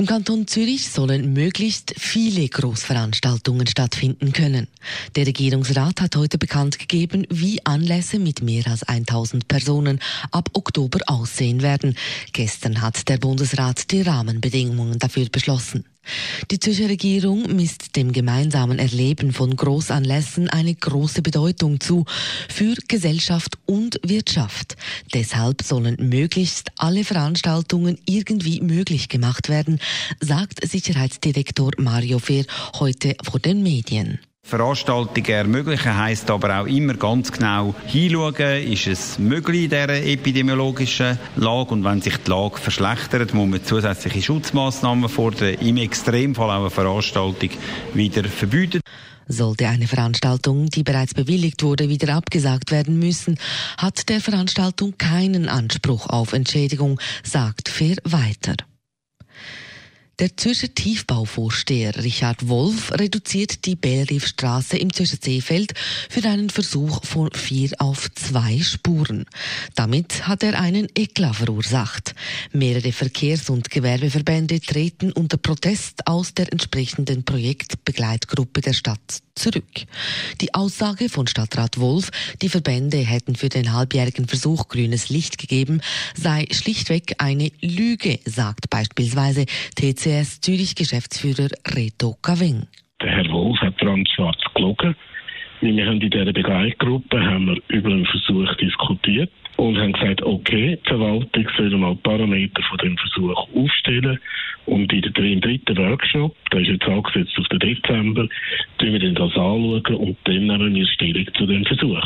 Im Kanton Zürich sollen möglichst viele Großveranstaltungen stattfinden können. Der Regierungsrat hat heute bekannt gegeben, wie Anlässe mit mehr als 1000 Personen ab Oktober aussehen werden. Gestern hat der Bundesrat die Rahmenbedingungen dafür beschlossen. Die Zürcher Regierung misst dem gemeinsamen Erleben von Großanlässen eine große Bedeutung zu für Gesellschaft und Wirtschaft. Deshalb sollen möglichst alle Veranstaltungen irgendwie möglich gemacht werden, sagt Sicherheitsdirektor Mario Fehr heute vor den Medien. Veranstaltungen ermöglichen heisst aber auch immer ganz genau hinschauen, ist es möglich in dieser epidemiologischen Lage und wenn sich die Lage verschlechtert, muss man zusätzliche Schutzmaßnahmen fordern, im Extremfall auch eine Veranstaltung wieder verbieten. Sollte eine Veranstaltung, die bereits bewilligt wurde, wieder abgesagt werden müssen, hat der Veranstaltung keinen Anspruch auf Entschädigung, sagt Fair weiter. Der Zürcher Tiefbauvorsteher Richard Wolf reduziert die Bellriefstraße im Zürcher Seefeld für einen Versuch von vier auf zwei Spuren. Damit hat er einen Eklat verursacht. Mehrere Verkehrs- und Gewerbeverbände treten unter Protest aus der entsprechenden Projektbegleitgruppe der Stadt zurück. Die Aussage von Stadtrat Wolf, die Verbände hätten für den halbjährigen Versuch grünes Licht gegeben, sei schlichtweg eine Lüge, sagt beispielsweise TC CCS Zürich Geschäftsführer Reto Caving. Der Herr Wolf hat ganz schwarz gelogen. Wir haben in dieser Begleitgruppe haben wir über einen Versuch diskutiert und haben gesagt, okay, die Verwaltung soll mal Parameter von dem Versuch aufstellen und in dem dritten Workshop, der ist jetzt angesetzt auf den Dezember, tun wir das anschauen und dann nehmen wir Stellung zu dem Versuch.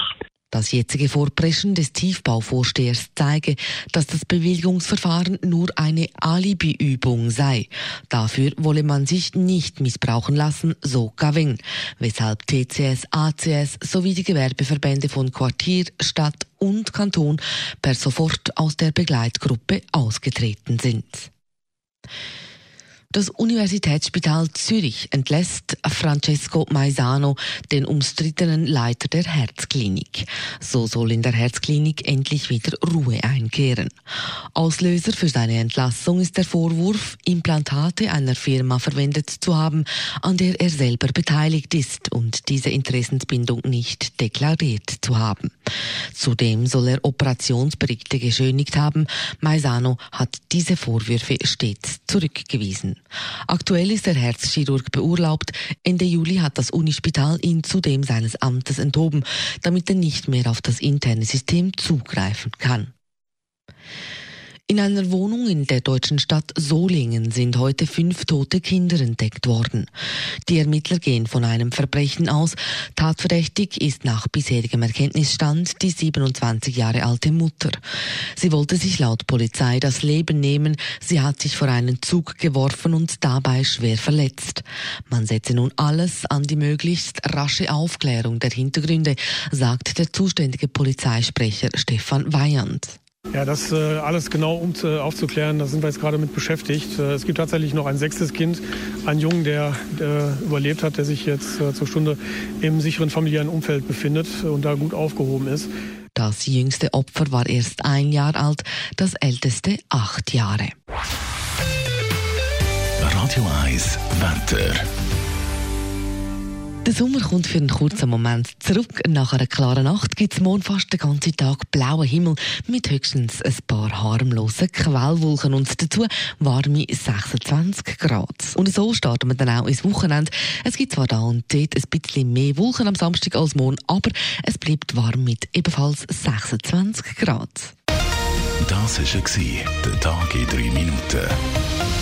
Das jetzige Vorpreschen des Tiefbauvorstehers zeige, dass das Bewilligungsverfahren nur eine Alibiübung sei. Dafür wolle man sich nicht missbrauchen lassen, so Gavin, weshalb TCS, ACS sowie die Gewerbeverbände von Quartier, Stadt und Kanton per sofort aus der Begleitgruppe ausgetreten sind. Das Universitätsspital Zürich entlässt Francesco Maisano, den umstrittenen Leiter der Herzklinik. So soll in der Herzklinik endlich wieder Ruhe einkehren. Auslöser für seine Entlassung ist der Vorwurf, Implantate einer Firma verwendet zu haben, an der er selber beteiligt ist und diese Interessensbindung nicht deklariert zu haben. Zudem soll er Operationsberichte geschönigt haben. Maisano hat diese Vorwürfe stets zurückgewiesen. Aktuell ist der Herzchirurg beurlaubt. Ende Juli hat das Unispital ihn zudem seines Amtes enthoben, damit er nicht mehr auf das interne System zugreifen kann. In einer Wohnung in der deutschen Stadt Solingen sind heute fünf tote Kinder entdeckt worden. Die Ermittler gehen von einem Verbrechen aus. Tatverdächtig ist nach bisherigem Erkenntnisstand die 27 Jahre alte Mutter. Sie wollte sich laut Polizei das Leben nehmen. Sie hat sich vor einen Zug geworfen und dabei schwer verletzt. Man setze nun alles an die möglichst rasche Aufklärung der Hintergründe, sagt der zuständige Polizeisprecher Stefan Weyand. Ja, das äh, alles genau um zu, aufzuklären, da sind wir jetzt gerade mit beschäftigt. Äh, es gibt tatsächlich noch ein sechstes Kind, einen Jungen, der, der überlebt hat, der sich jetzt äh, zur Stunde im sicheren familiären Umfeld befindet und da gut aufgehoben ist. Das jüngste Opfer war erst ein Jahr alt, das älteste acht Jahre. Radio 1 Wetter. Der Sommer kommt für einen kurzen Moment zurück. Nach einer klaren Nacht gibt es morgen fast den ganzen Tag blauen Himmel mit höchstens ein paar harmlosen Quellwolken und dazu warme 26 Grad. Und so starten wir dann auch ins Wochenende. Es gibt zwar da und dort ein bisschen mehr Wolken am Samstag als morgen, aber es bleibt warm mit ebenfalls 26 Grad. Das war der Tag in drei Minuten.